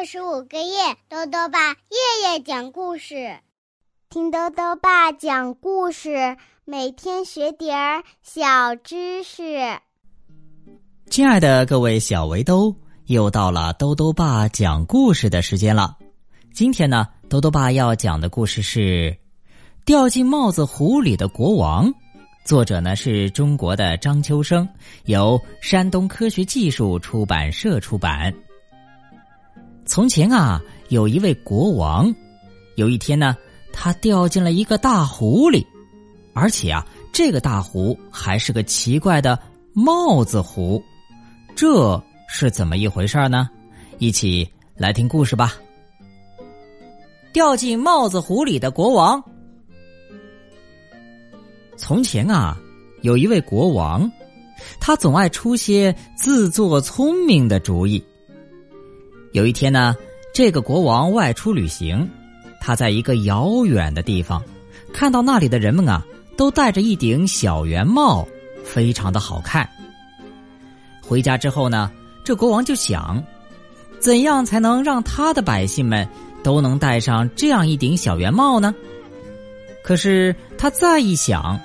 六十五个月，豆豆爸夜夜讲故事，听豆豆爸讲故事，每天学点儿小知识。亲爱的各位小围兜，又到了豆豆爸讲故事的时间了。今天呢，豆豆爸要讲的故事是《掉进帽子湖里的国王》，作者呢是中国的张秋生，由山东科学技术出版社出版。从前啊，有一位国王，有一天呢，他掉进了一个大湖里，而且啊，这个大湖还是个奇怪的帽子湖，这是怎么一回事呢？一起来听故事吧。掉进帽子湖里的国王。从前啊，有一位国王，他总爱出些自作聪明的主意。有一天呢，这个国王外出旅行，他在一个遥远的地方，看到那里的人们啊，都戴着一顶小圆帽，非常的好看。回家之后呢，这国王就想，怎样才能让他的百姓们都能戴上这样一顶小圆帽呢？可是他再一想，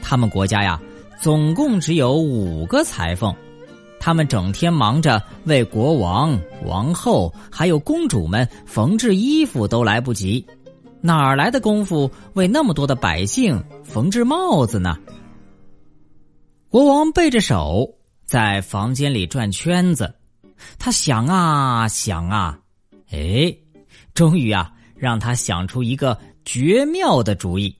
他们国家呀，总共只有五个裁缝。他们整天忙着为国王、王后还有公主们缝制衣服都来不及，哪儿来的功夫为那么多的百姓缝制帽子呢？国王背着手在房间里转圈子，他想啊想啊，哎，终于啊，让他想出一个绝妙的主意。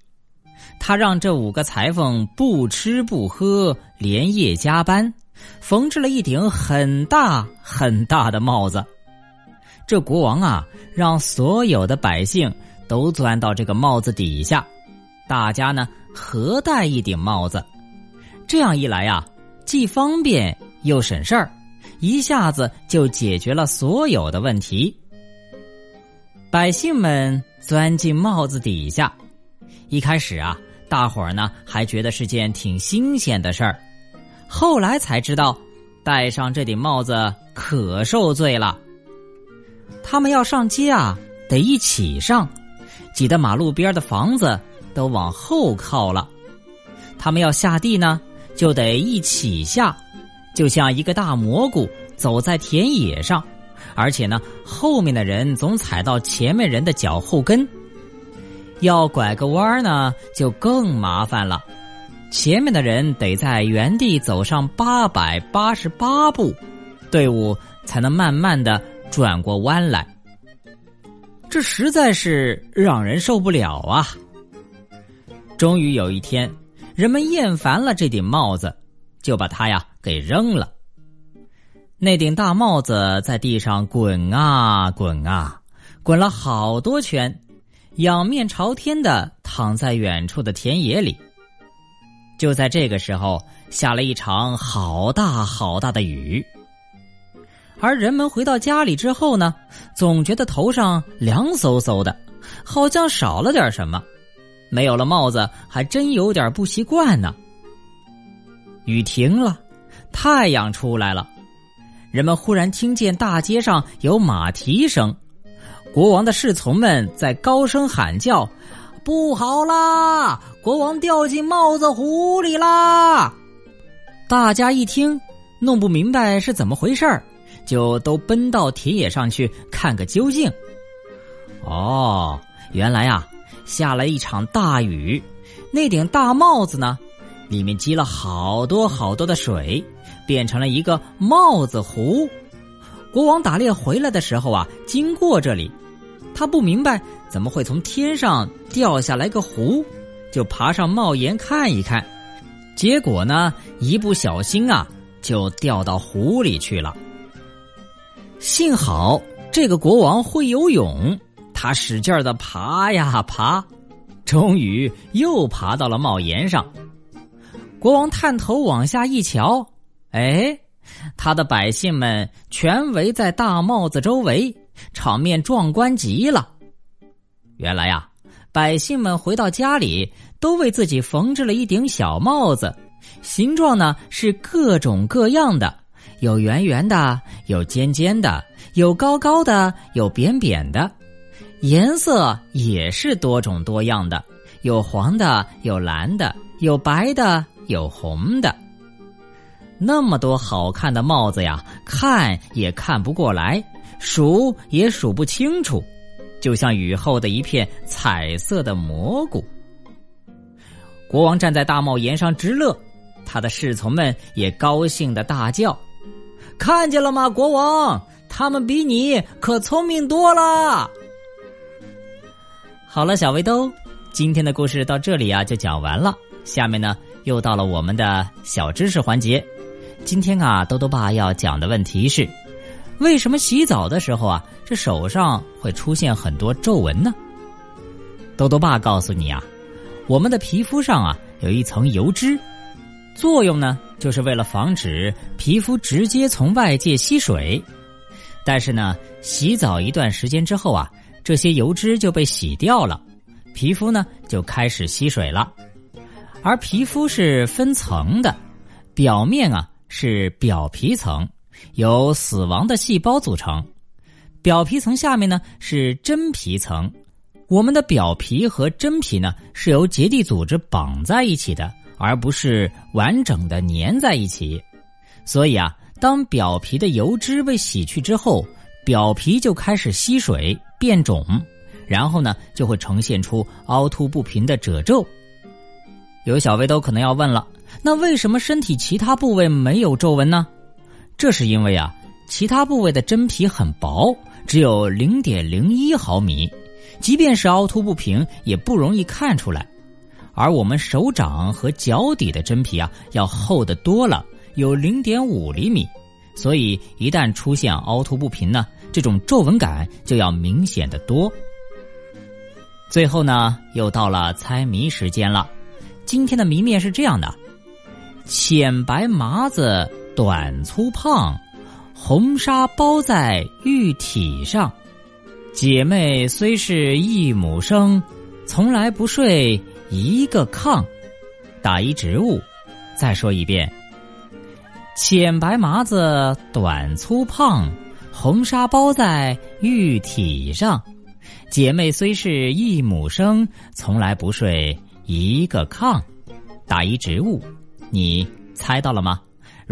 他让这五个裁缝不吃不喝，连夜加班。缝制了一顶很大很大的帽子，这国王啊，让所有的百姓都钻到这个帽子底下，大家呢合戴一顶帽子，这样一来呀，既方便又省事儿，一下子就解决了所有的问题。百姓们钻进帽子底下，一开始啊，大伙儿呢还觉得是件挺新鲜的事儿。后来才知道，戴上这顶帽子可受罪了。他们要上街啊，得一起上，挤得马路边的房子都往后靠了；他们要下地呢，就得一起下，就像一个大蘑菇走在田野上，而且呢，后面的人总踩到前面人的脚后跟。要拐个弯呢，就更麻烦了。前面的人得在原地走上八百八十八步，队伍才能慢慢的转过弯来。这实在是让人受不了啊！终于有一天，人们厌烦了这顶帽子，就把它呀给扔了。那顶大帽子在地上滚啊滚啊，滚了好多圈，仰面朝天的躺在远处的田野里。就在这个时候，下了一场好大好大的雨。而人们回到家里之后呢，总觉得头上凉飕飕的，好像少了点什么。没有了帽子，还真有点不习惯呢。雨停了，太阳出来了，人们忽然听见大街上有马蹄声，国王的侍从们在高声喊叫。不好啦！国王掉进帽子湖里啦！大家一听，弄不明白是怎么回事儿，就都奔到田野上去看个究竟。哦，原来啊，下了一场大雨，那顶大帽子呢，里面积了好多好多的水，变成了一个帽子湖。国王打猎回来的时候啊，经过这里。他不明白怎么会从天上掉下来个湖，就爬上帽檐看一看，结果呢，一不小心啊，就掉到湖里去了。幸好这个国王会游泳，他使劲的爬呀爬，终于又爬到了帽檐上。国王探头往下一瞧，哎，他的百姓们全围在大帽子周围。场面壮观极了。原来呀，百姓们回到家里，都为自己缝制了一顶小帽子，形状呢是各种各样的，有圆圆的，有尖尖的，有高高的，有扁扁的，颜色也是多种多样的，有黄的，有蓝的，有白的，有红的。那么多好看的帽子呀，看也看不过来，数也数不清楚，就像雨后的一片彩色的蘑菇。国王站在大帽檐上直乐，他的侍从们也高兴的大叫：“看见了吗，国王？他们比你可聪明多了。”好了，小围兜，今天的故事到这里啊就讲完了。下面呢，又到了我们的小知识环节。今天啊，豆豆爸要讲的问题是：为什么洗澡的时候啊，这手上会出现很多皱纹呢？豆豆爸告诉你啊，我们的皮肤上啊有一层油脂，作用呢就是为了防止皮肤直接从外界吸水。但是呢，洗澡一段时间之后啊，这些油脂就被洗掉了，皮肤呢就开始吸水了。而皮肤是分层的，表面啊。是表皮层，由死亡的细胞组成。表皮层下面呢是真皮层。我们的表皮和真皮呢是由结缔组织绑在一起的，而不是完整的粘在一起。所以啊，当表皮的油脂被洗去之后，表皮就开始吸水变肿，然后呢就会呈现出凹凸不平的褶皱。有小围兜可能要问了。那为什么身体其他部位没有皱纹呢？这是因为啊，其他部位的真皮很薄，只有零点零一毫米，即便是凹凸不平，也不容易看出来。而我们手掌和脚底的真皮啊，要厚得多了，有零点五厘米，所以一旦出现凹凸不平呢，这种皱纹感就要明显的多。最后呢，又到了猜谜时间了。今天的谜面是这样的。浅白麻子短粗胖，红纱包在玉体上。姐妹虽是一母生，从来不睡一个炕。打一植物，再说一遍。浅白麻子短粗胖，红纱包在玉体上。姐妹虽是一母生，从来不睡一个炕。打一植物。你猜到了吗？